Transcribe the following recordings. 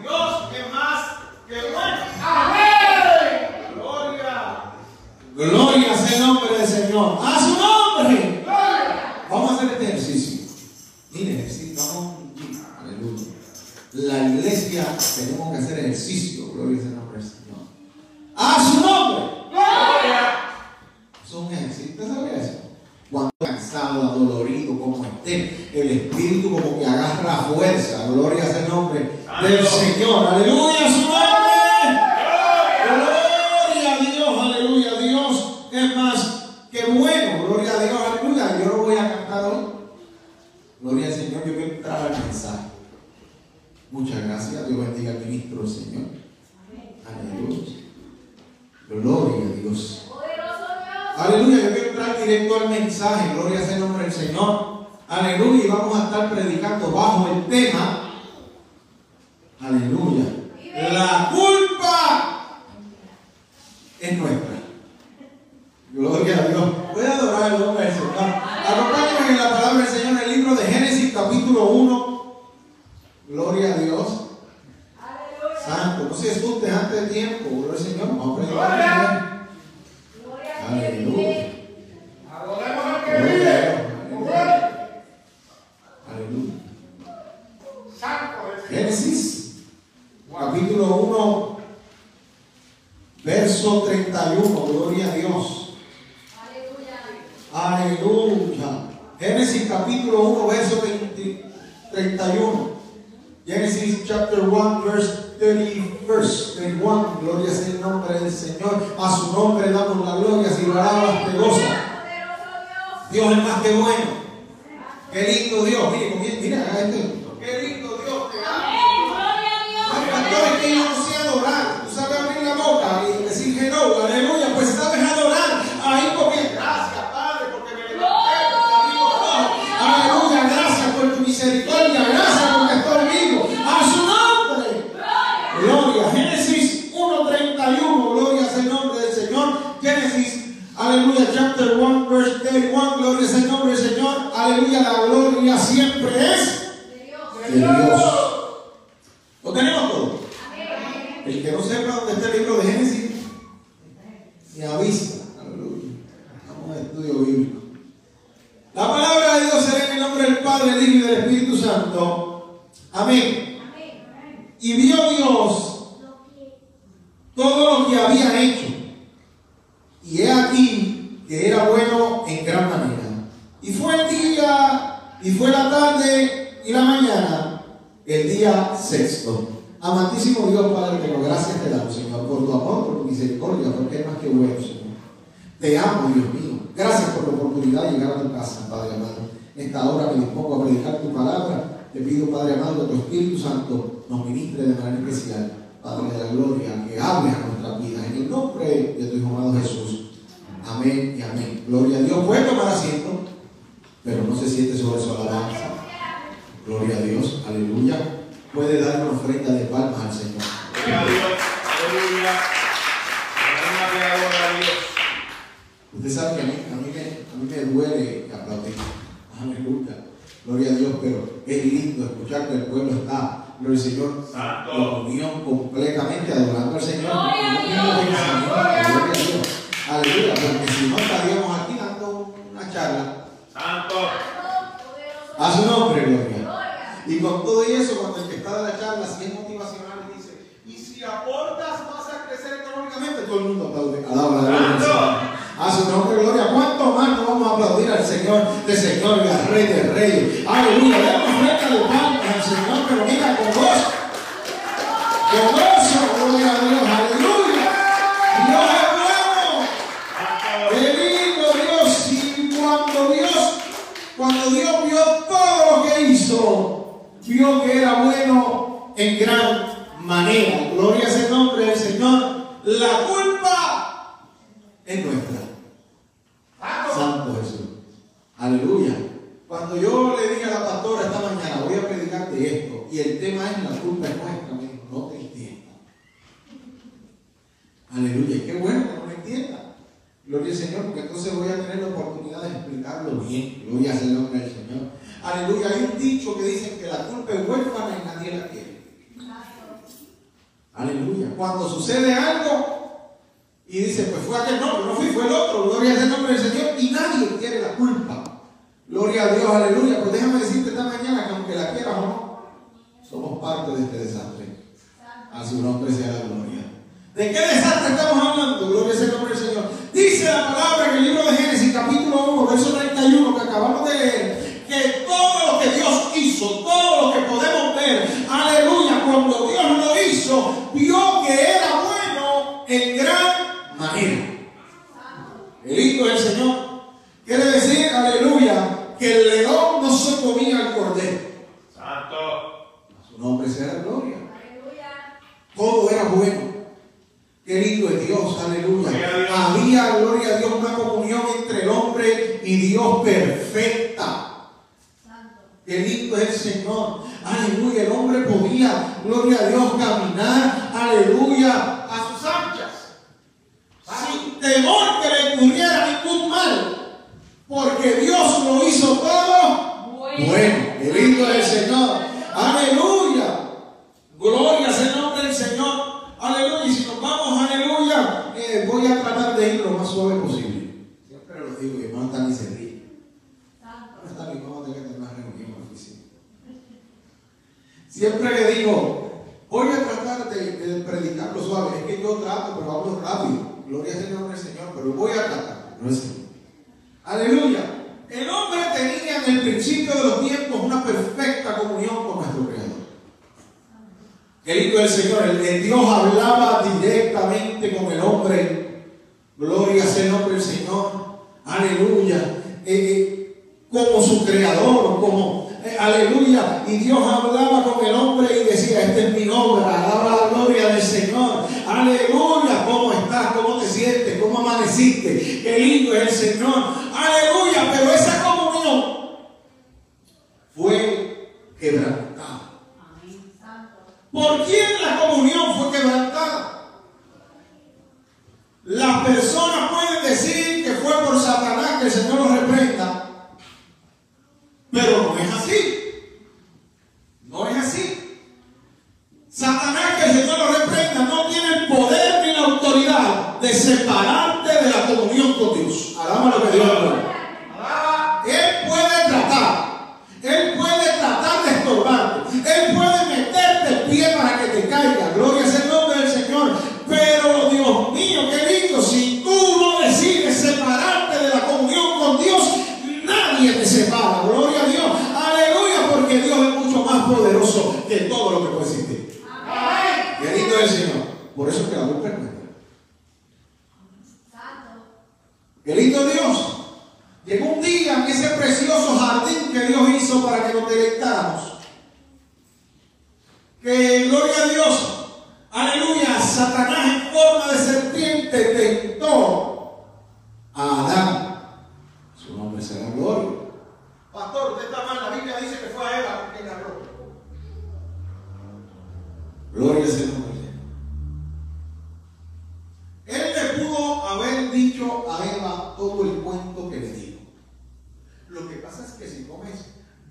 Dios es más que bueno. Amén. Gloria. Gloria sea el nombre del Señor. A su nombre. Vamos a hacer este ejercicio. Mire, necesitamos. Aleluya. La iglesia tenemos que hacer ejercicio. Gloria sea el nombre del Señor. A su nombre. Es un ejercicio. ¿Usted eso? Cuando cansado, adolorido, como esté, el espíritu como que agarra fuerza. Gloria sea el nombre del Señor. Aleluya, a su nombre. Gloria a Dios, aleluya. Dios es más que bueno. Gloria a Dios, aleluya. Yo no voy a cantar hoy. Gloria al Señor. Yo quiero entrar al mensaje. Muchas gracias. Dios bendiga al ministro del Señor. Aleluya. Gloria a Dios. Aleluya, yo quiero entrar directo al mensaje, gloria sea el nombre del Señor. Aleluya, y vamos a estar predicando bajo el tema. Aleluya. La culpa es nuestra. Gloria a Dios. Voy a adorar el nombre del Señor. Acompáñenme en la palabra del Señor en el libro de Génesis, capítulo 1. Gloria a Dios. Santo, no se asuste antes de tiempo, gloria al Señor. Vamos a predicar. Aleluya. Adoremos al que Gloria a vive. Dios. Aleluya. Santo es Dios. Génesis, capítulo 1, verso 31. Gloria a Dios. Aleluya. Génesis, capítulo 1, verso 20 31. Génesis, chapter 1, verse 30, verse 31. Gloria sea el nombre del Señor. A su nombre damos la gloria. Si lo alabas, te goza. Dios es más que bueno. Qué lindo Dios. Mire, comienza- mira, haga esto. Qué lindo Dios te ama. Ay, pastor, es que yo no sé adorar. Tú sabes abrir la boca y decir que no, aleluya, pues sabes adorar. Ahí comienza. Gracias, Padre, porque me levanté, porque abrí los ojos. Aleluya, gracias por tu misericordia. Gracias porque estoy vivo. A su nombre. Gloria. Génesis 1.31. Gloria sea el nombre del Señor. Génesis, aleluya, chapter 1, verse 31. Gloria sea el nombre del Señor. Aleluya, la gloria siempre es de Dios. ¿Lo tenemos todo? El que no sepa dónde está el libro de Génesis, ni avisa. Aleluya. Vamos al estudio bíblico. La palabra de Dios será en el nombre del Padre, del Hijo y del Espíritu Santo. Amén. Y vio Dios todo lo que había hecho. Y he aquí que era bueno en gran manera. Y fue el día, y fue la tarde y la mañana, el día sexto. Amantísimo Dios, Padre, que gracias te damos, Señor, por tu amor, por tu misericordia, porque eres más que bueno, Señor. Te amo, Dios mío. Gracias por la oportunidad de llegar a tu casa, Padre amado. Esta hora me dispongo a predicar tu palabra. Te pido, Padre amado, que tu Espíritu Santo nos ministre de manera especial. Padre de la gloria, que hables a nuestras vidas. En el nombre de tu Hijo amado Jesús. Amén y amén. Gloria a Dios. Puede tomar asiento, pero no se siente sobre su alabanza. Gloria a Dios. Aleluya. Puede dar una ofrenda de palmas al Señor. Gloria a Dios. Aleluya. A Dios. Usted sabe que a mí, a mí, me, a mí me duele aplaudir. Aleluya. Gloria a Dios, pero es lindo escuchar que el pueblo está, gloria al Señor, Santo. en unión completamente adorando al Señor. A Dios. Gloria a Dios. Aleluya, porque si no estaríamos aquí dando una charla Santo. a su nombre, gloria. Y con todo eso, cuando el que está de la charla, si es motivacional, dice, y si aportas, vas a crecer económicamente, todo el mundo aplaude. Alaba la gloria del Señor. A su nombre, gloria. ¿Cuánto más no vamos a aplaudir al Señor de Señor y al Rey de Reyes? Aleluya. Demos frente de palmas al Señor, pero mira con gozo. Con gozo, gloria. Todo era bueno. Qué lindo es Dios, aleluya. Había, gloria a Dios, una comunión entre el hombre y Dios perfecta. Qué lindo es el Señor. Aleluya, el hombre podía, gloria a Dios, caminar fue quebrantado. ¿Por quién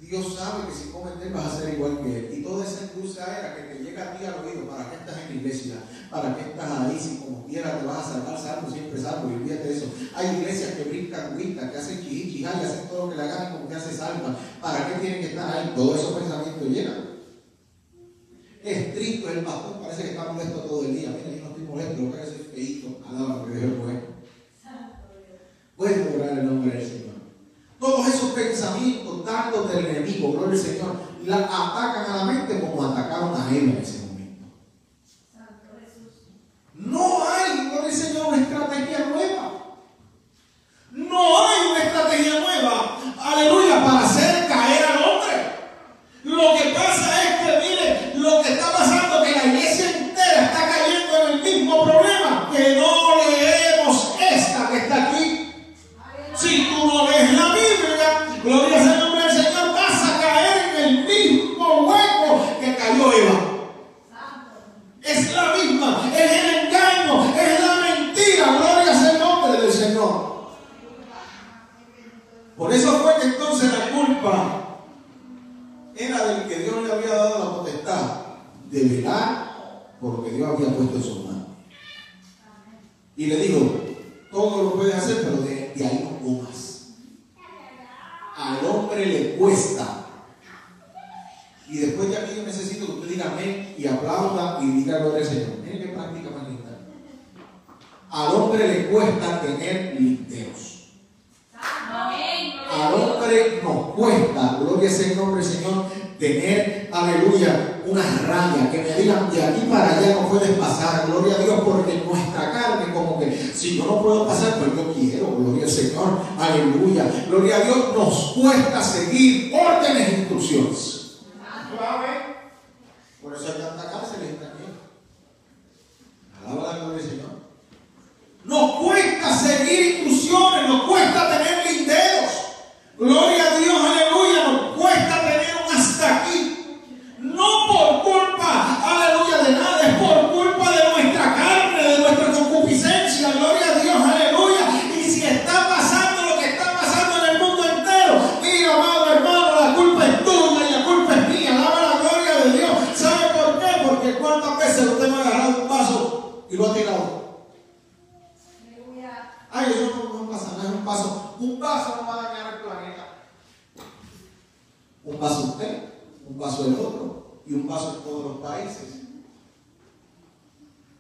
Dios sabe que si cometes vas a ser igual que Él. Y toda esa excusa era que te llega a ti al oído, ¿para qué estás en la iglesia? ¿Para qué estás ahí? Si como quiera te vas a salvar salvo, siempre salvo, y olvídate de eso. Hay iglesias que brincan, gritan, que hacen chichi, que hacen todo lo que le hagan como que hace salva. ¿Para qué tienen que estar ahí? Todos esos pensamientos llegan. Estricto el pastor, parece que está molesto todo el día. Mira, yo no estoy molesto, lo que soy feíto. Alaba, que Dios es bueno. Voy a orar el nombre del Señor. Todos esos pensamientos dándote y Señor. La atacan a la mente como atacaron a Hermes. Y le digo, todo lo puedes hacer, pero de, de ahí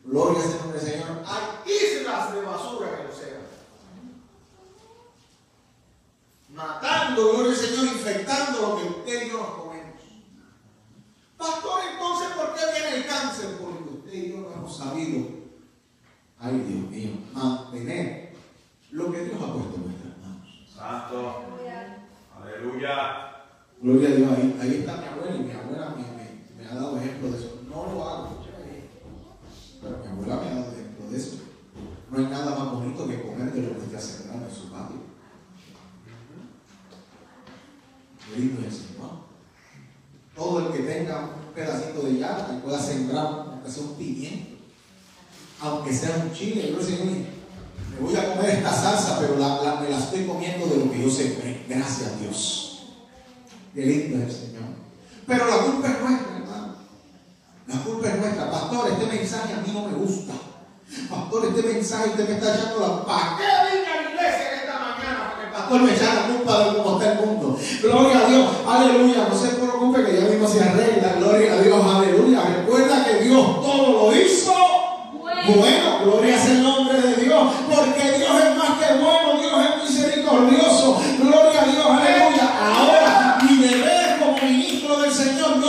Gloria al nombre del Señor. Hay islas de basura en el océano. Matando, gloria al Señor, infectando lo que Señor,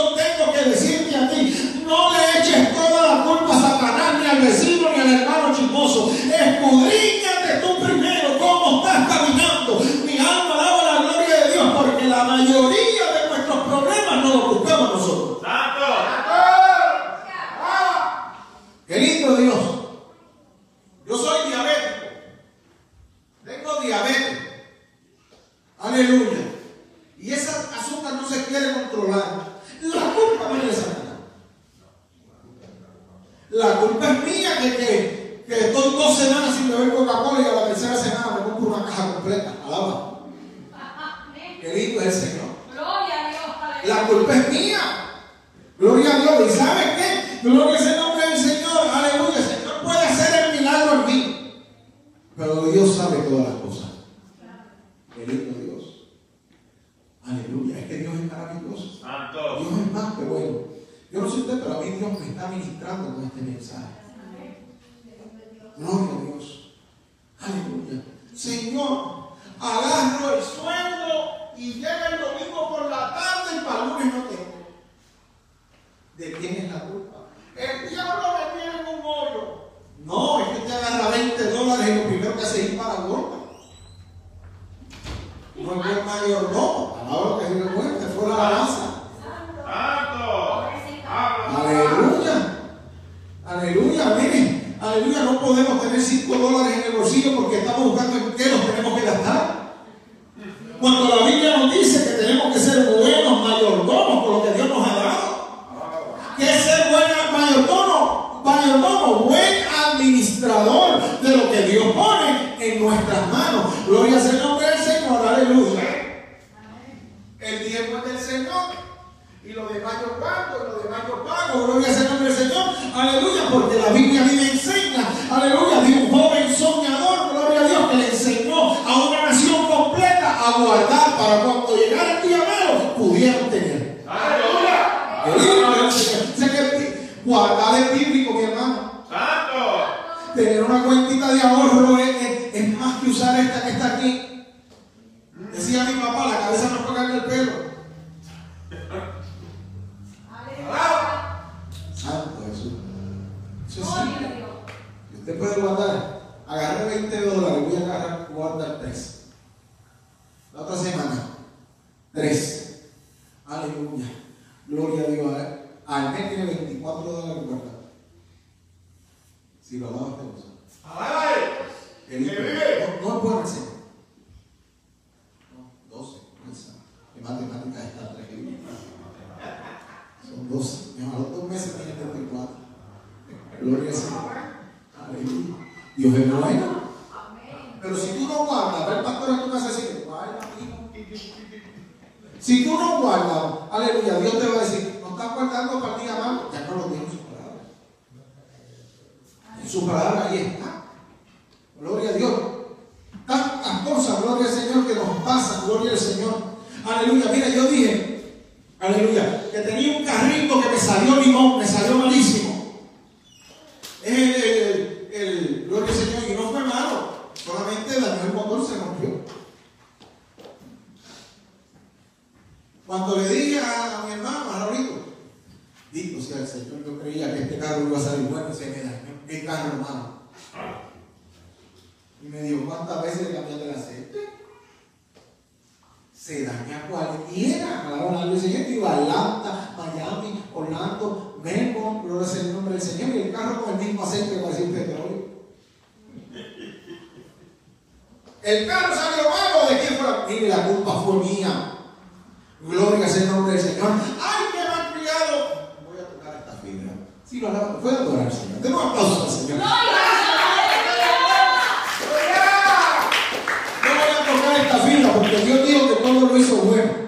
No fue el mayor, no. ahora que dio muerte, fue la alabanza. Aleluya. Aleluya, miren. Aleluya, no podemos tener 5 dólares en el bolsillo porque estamos buscando el puede adorar al Señor. Demos aplausos al Señor. No, voy a tocar esta fila porque Dios dijo que todo lo hizo bueno.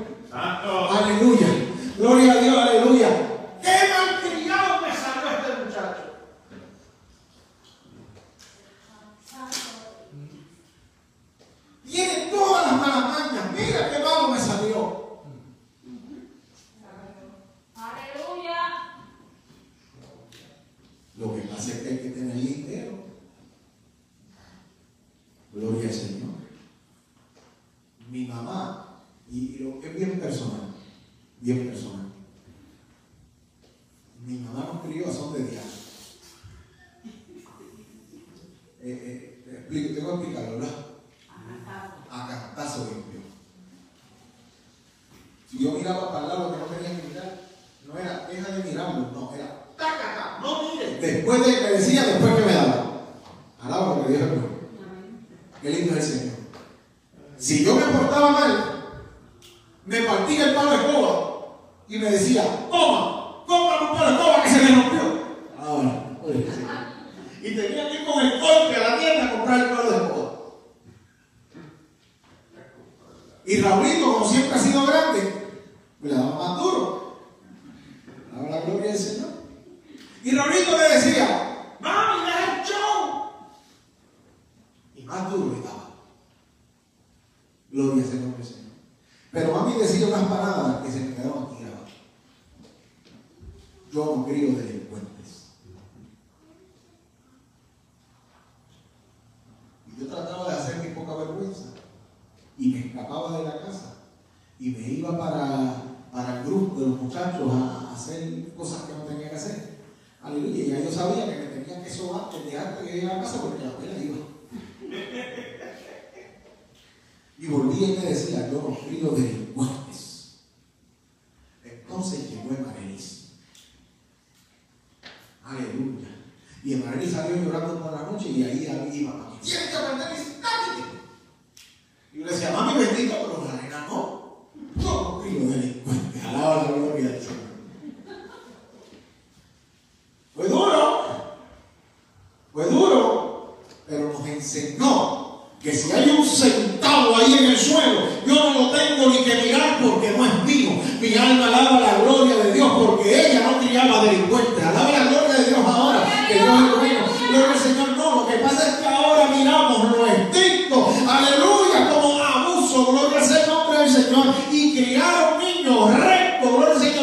Señor y criar a un niño recto,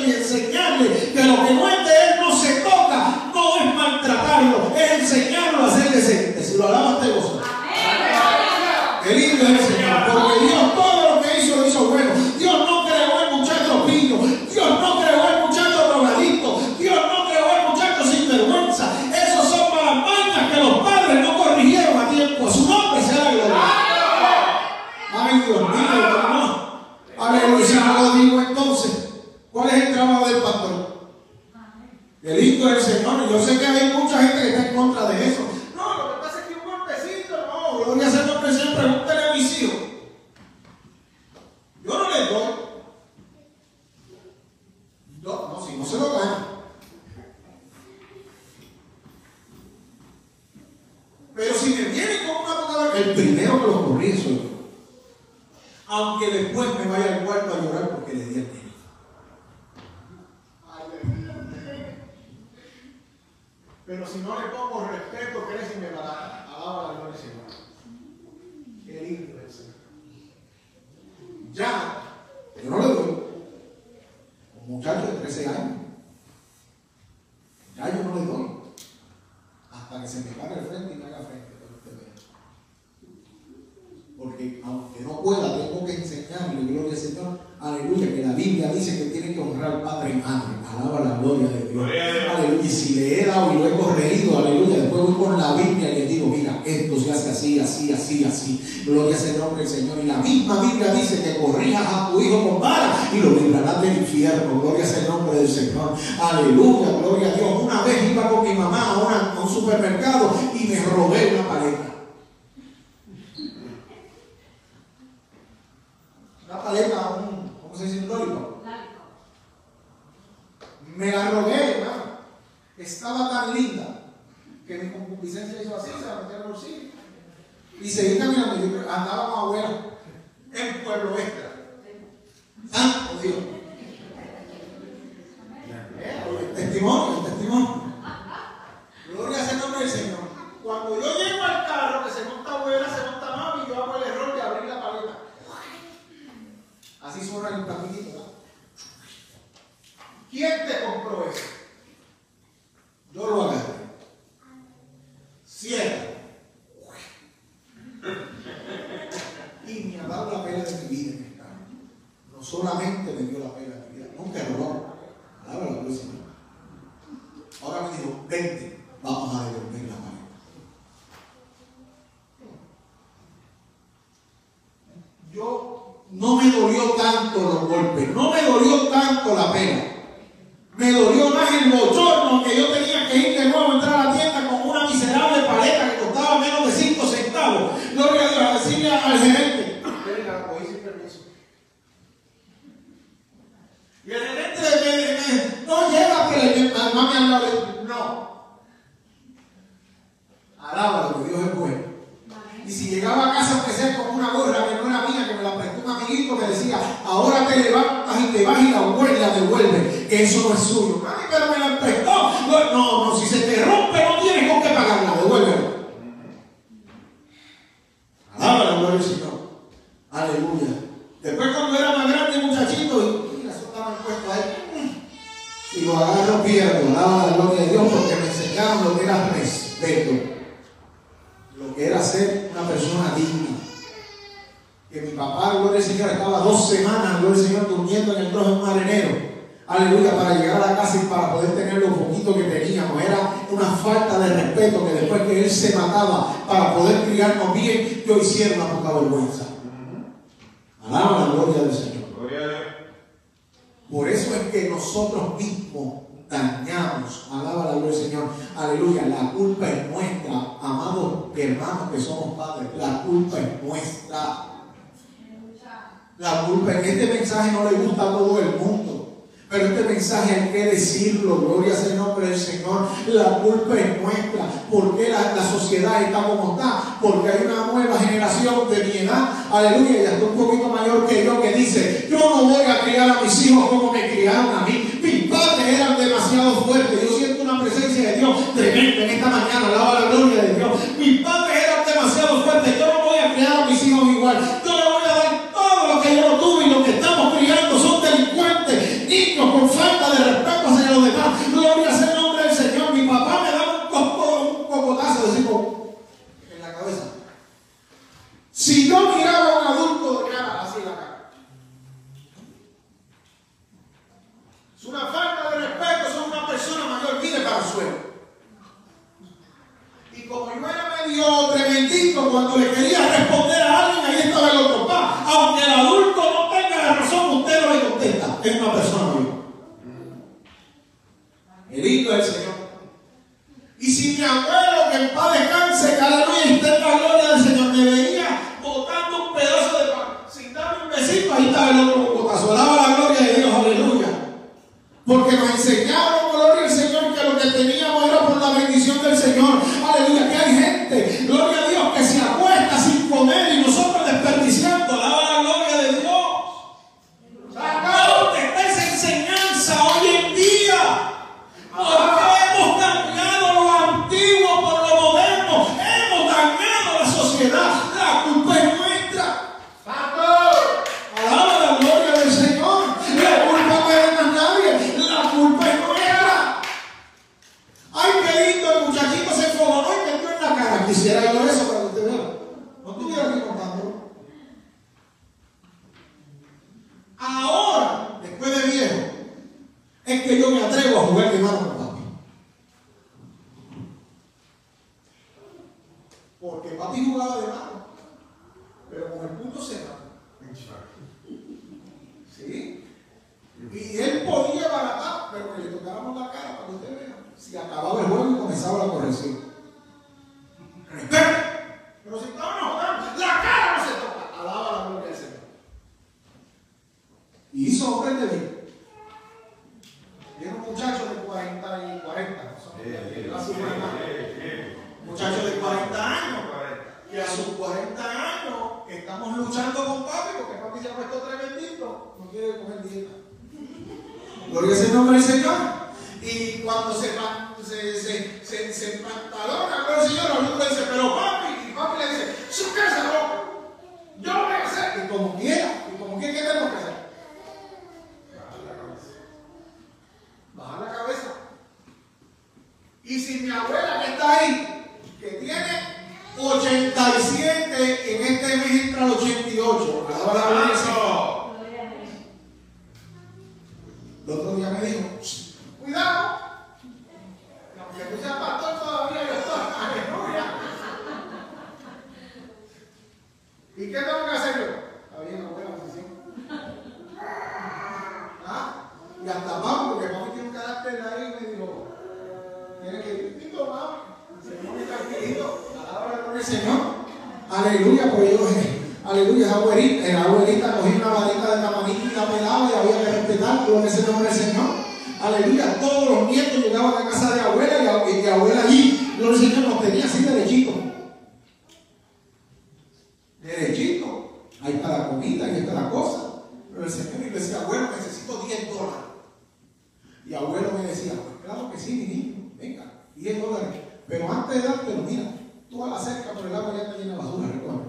y enseñarle que lo que no es de Señor, aleluya, que la Biblia dice que tiene que honrar al Padre y Madre. Alaba la gloria de Dios. Aleluya. Y si le he dado y lo he corregido, aleluya, después voy con la Biblia y le digo, mira, esto se hace así, así, así, así. Gloria sea el nombre del Señor. Y la misma Biblia dice que corrijas a tu hijo con vara y lo librarás del infierno. Gloria sea el nombre del Señor. Aleluya, gloria a Dios. Una vez iba con mi mamá a, una- a un supermercado y me robé una paleta. Una paleta, un, ¿cómo se dice? Un lollipop. Me la robé, hermano. Estaba tan linda concupiscencia hizo así, se la metí en el bolsillo. Y seguí caminando. Yo andaba con abuela en Pueblo Extra. Santo Dios. Eh, El testimonio, el testimonio. Gloria sea el nombre del Señor. Cuando yo llego al carro, que se monta abuela, se monta mami, yo hago el error de abrir la paleta. Así suena el platito, ¿verdad? ¿Quién te compró eso? Yo lo agarré. Cierra. Y me ha dado la pena de mi vida en el carro. No solamente me dio la pena de mi vida, nunca error. Palabra la. Ahora me dijo, vente, vamos a devolver la paleta. Yo no me dolió tanto los golpes, no me dolió tanto la pena. Me dolió más el bochorno que yo tenía que ir de nuevo a entrar a la tienda con una miserable paleta que costaba menos de 5 centavos. Gloria a Dios, a decirle al gerente. Venga, voy sin permiso. Y el gerente me, me- no lleva que le de No. Alábalo, que Dios es bueno. Y si llegaba a casa aunque sea con una gorra que no era mía, que me la prestó un amiguito que decía, ahora te levantas y te vas y la vuelves y la devuelves, que eso no es suyo. Mami, pero me la prestó. No, no, no, si se te rompe no tienes con qué pagarla, devuélvela. Alaba la gloria del Señor. Aleluya. Después cuando era más grande, muchachito, y mira, eso estaba puesto ahí. Y lo agarro, pierdo. Alaba la gloria de Dios porque me enseñaron lo que era respeto lo que era ser una persona digna. Que mi papá, gloria al Señor, estaba dos semanas, gloria al Señor, durmiendo en el trozo de un marinero. Aleluya, para llegar a la casa y para poder tener lo poquito que teníamos. Era una falta de respeto que después que él se mataba para poder criarnos bien, yo hiciera una poca vergüenza. Alaba la gloria del Señor. Gloria a Dios. Por eso es que nosotros mismos dañamos, alaba la gloria del Señor, aleluya, la culpa es nuestra, amados hermanos que somos padres, la culpa es nuestra. La culpa en este mensaje no le gusta a todo el mundo, pero este mensaje hay que decirlo, gloria sea el nombre del Señor, la culpa es nuestra, porque la, la sociedad está como está, porque hay una nueva generación de mi edad, aleluya, y hasta un poquito mayor que yo que dice, yo no voy a criar a mis hijos como me criaron a mí, mis padres eran demasiado fuertes, yo siento una presencia de Dios tremenda en esta mañana, alaba la gloria de Dios, mis padres eran demasiado fuertes, yo no voy a criar a mis hijos igual, alaba el la gloria de Dios, aleluya. Porque nos enseñaron, gloria al Señor, que lo que teníamos era por la bendición del Señor. papi se ha puesto tremendito, no quiere comer dieta. Gloria es el nombre del Señor. Y cuando se, se, se, se, se pantalona, el Señor, la luz dice, pero más pero mira, tú a la cerca, pero el agua ya está llena de basura, recoge.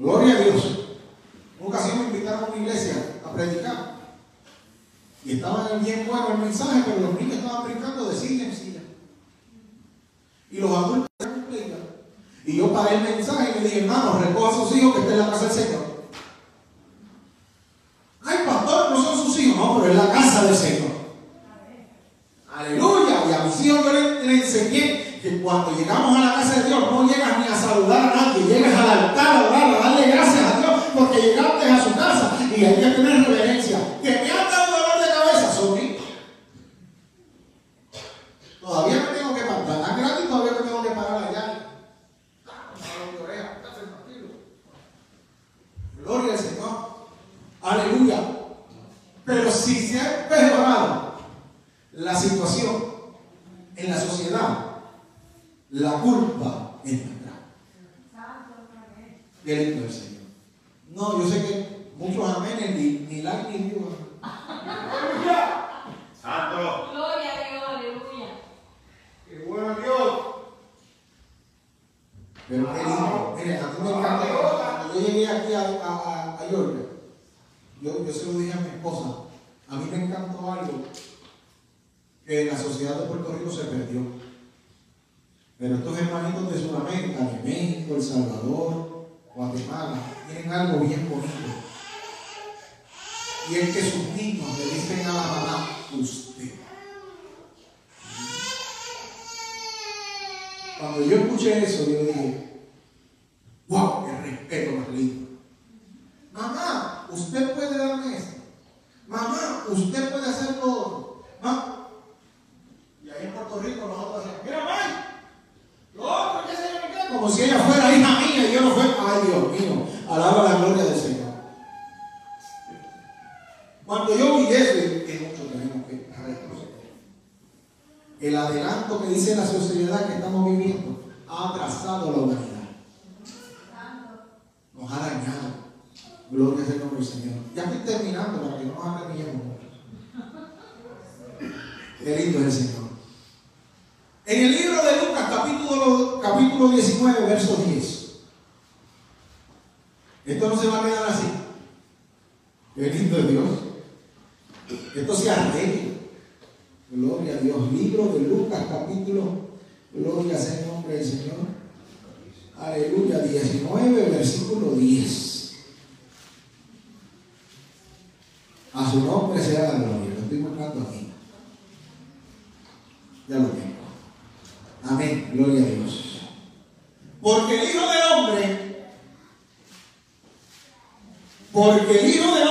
Gloria a Dios. Una ocasión me invitaron a una iglesia a predicar. Y estaba bien bueno el mensaje, pero los niños estaban brincando hermanitos de Sudamérica, de México, El Salvador, Guatemala, tienen algo bien bonito. Y es que sus niños le dicen a la mamá, usted. Cuando yo escuché eso, yo dije, Ya lo tengo. Amén. Gloria a Dios. Porque el Hijo del Hombre, porque el Hijo del Hombre,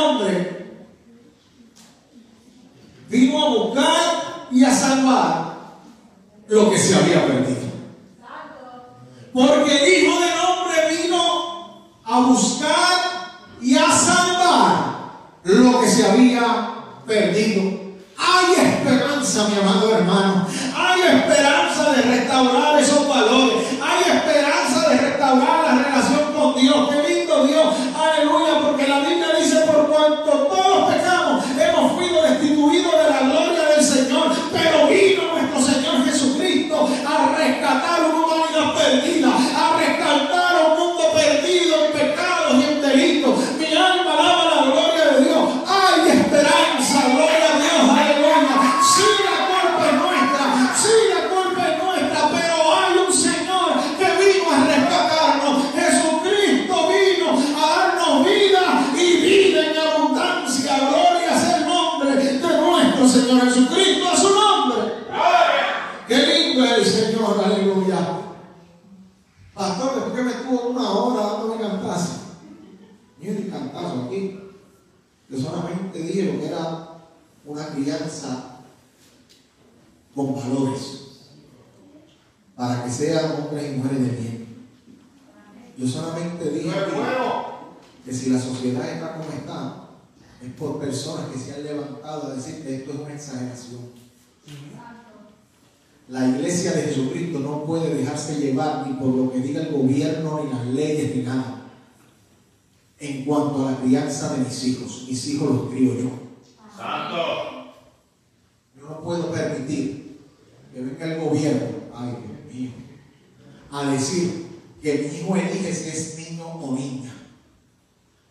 te que era una crianza con valores para que sean hombres y mujeres de bien. Yo solamente dije que, que si la sociedad está como está, es por personas que se han levantado a decir que esto es una exageración. La iglesia de Jesucristo no puede dejarse llevar ni por lo que diga el gobierno, ni las leyes, ni nada en cuanto a la crianza de mis hijos. Mis hijos los crío yo. Santo. Yo no puedo permitir que venga el gobierno, ay Dios mío, a decir que mi hijo elige si es niño o niña.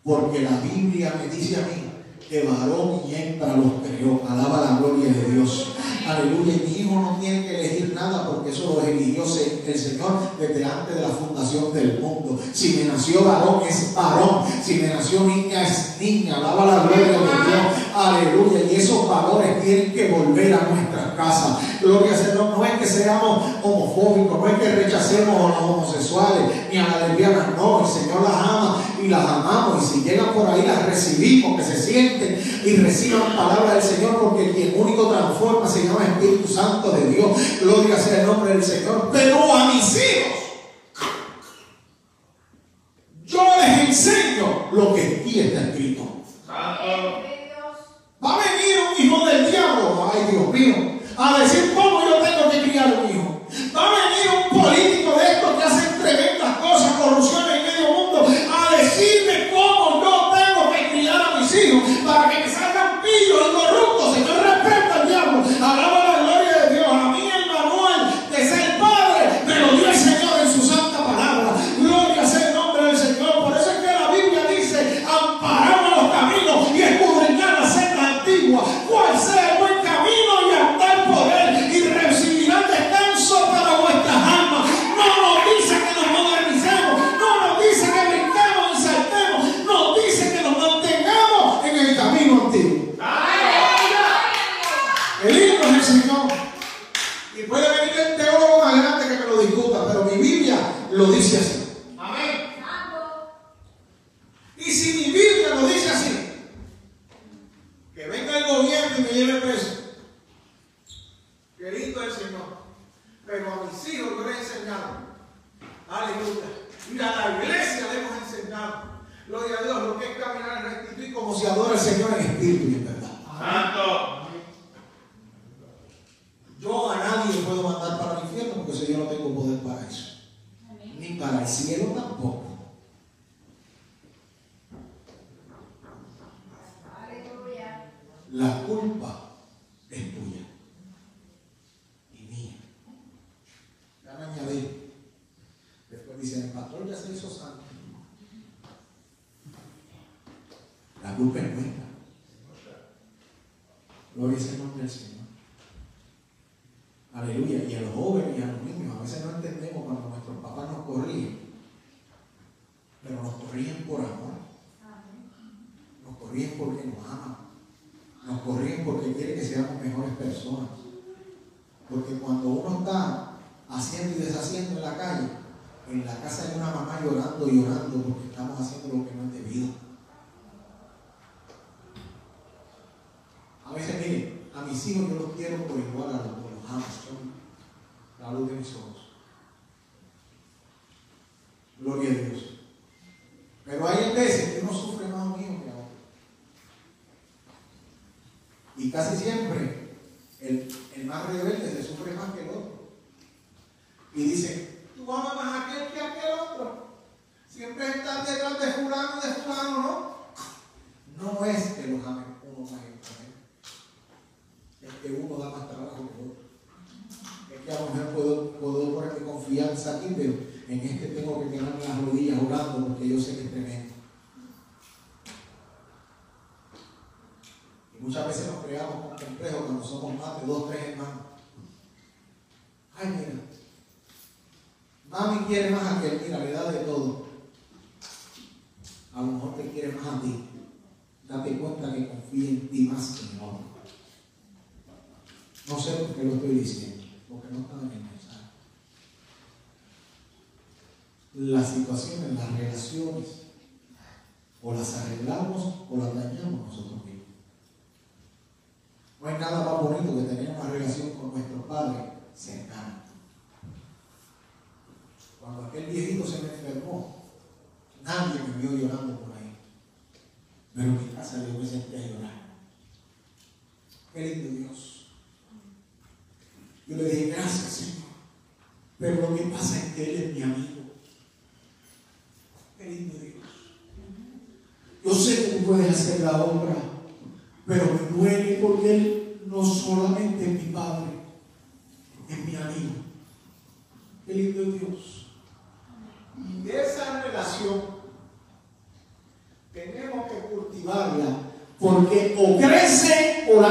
Porque la Biblia me dice a mí que varón y hembra los creó. Alaba la gloria de Dios. Aleluya. Mi hijo no tiene que elegir nada porque eso lo eligió el Señor desde antes de la fundación del mundo. Si me nació varón, es varón. Si me nació niña, es niña. Alaba la gloria de Dios. Aleluya. Y esos valores tienen que volver a nuestras casas. Gloria a no, no es que seamos homofóbicos, no es que rechacemos a los homosexuales ni a las lesbianas. No, el Señor las ama y las amamos. Y si llegan por ahí, las recibimos, que se sienten y reciban palabra del Señor, porque quien único transforma se llama Espíritu Santo de Dios. Gloria sea el nombre del Señor. Pero a mis hijos. Yo les enseño lo que aquí está escrito. para el cielo tampoco. que a lo mejor puedo, puedo poner mi confianza aquí, pero en este tengo que quedarme las rodillas orando porque yo sé que este me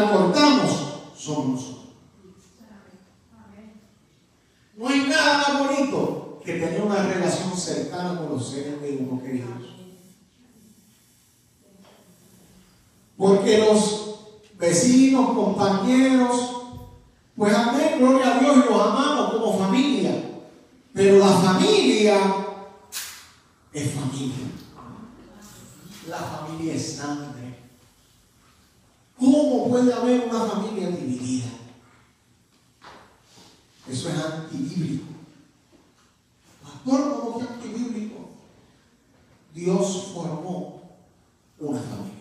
cortamos, somos. No hay nada más bonito que tener una relación cercana con los seres vivos queridos. Porque los vecinos, compañeros, pues amén, gloria a Dios y los amamos como familia. Pero la familia es familia. La familia es santa. ¿Cómo puede haber una familia dividida? Eso es antibíblico. Pastor, ¿cómo es antibíblico? Dios formó una familia.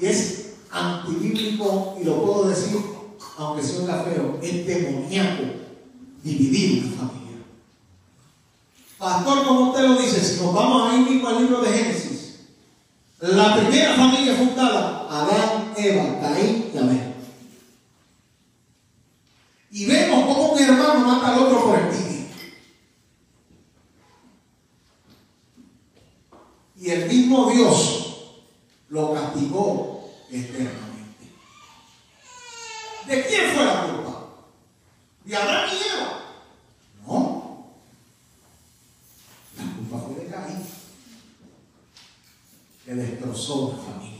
Y es antibíblico, y lo puedo decir, aunque sea feo, es demoníaco dividir una familia. Pastor, como usted lo dice, si nos vamos ahí mismo al libro de Génesis, la primera familia fundada, Adán, Eva, Caín y Abel. Y vemos cómo un hermano mata al otro por el tibio. Y el mismo Dios lo castigó eternamente. ¿De quién fue la culpa? ¿De Adán y Eva? No. La culpa fue de Caín que destrozó la familia.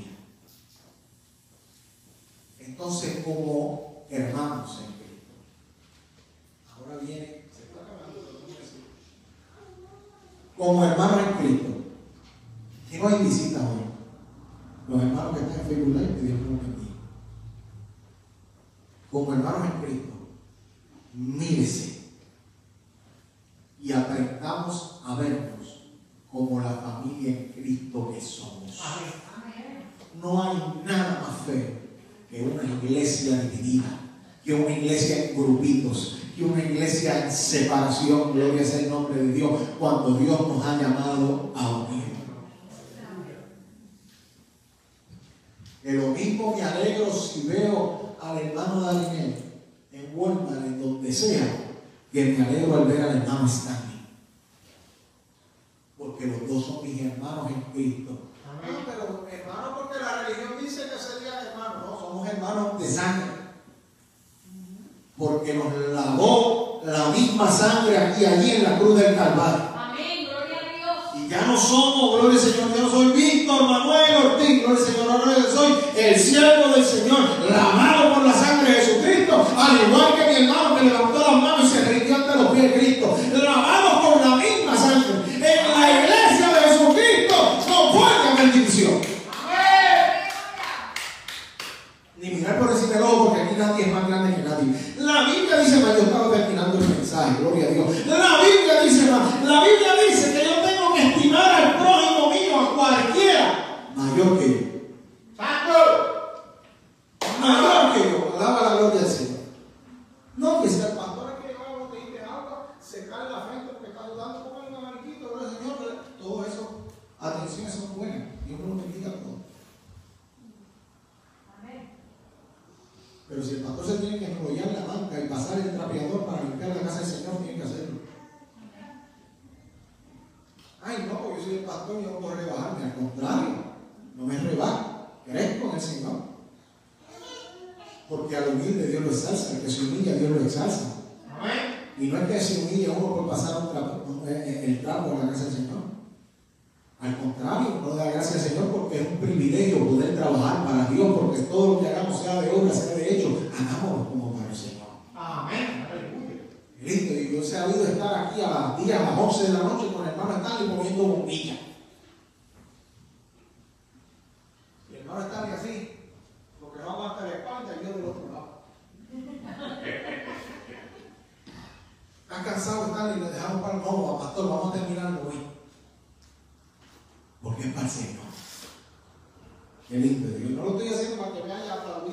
un palo. No, pastor, vamos a terminar hoy. Porque es para el Señor. Qué lindo. Yo no lo estoy haciendo para que me haya hasta la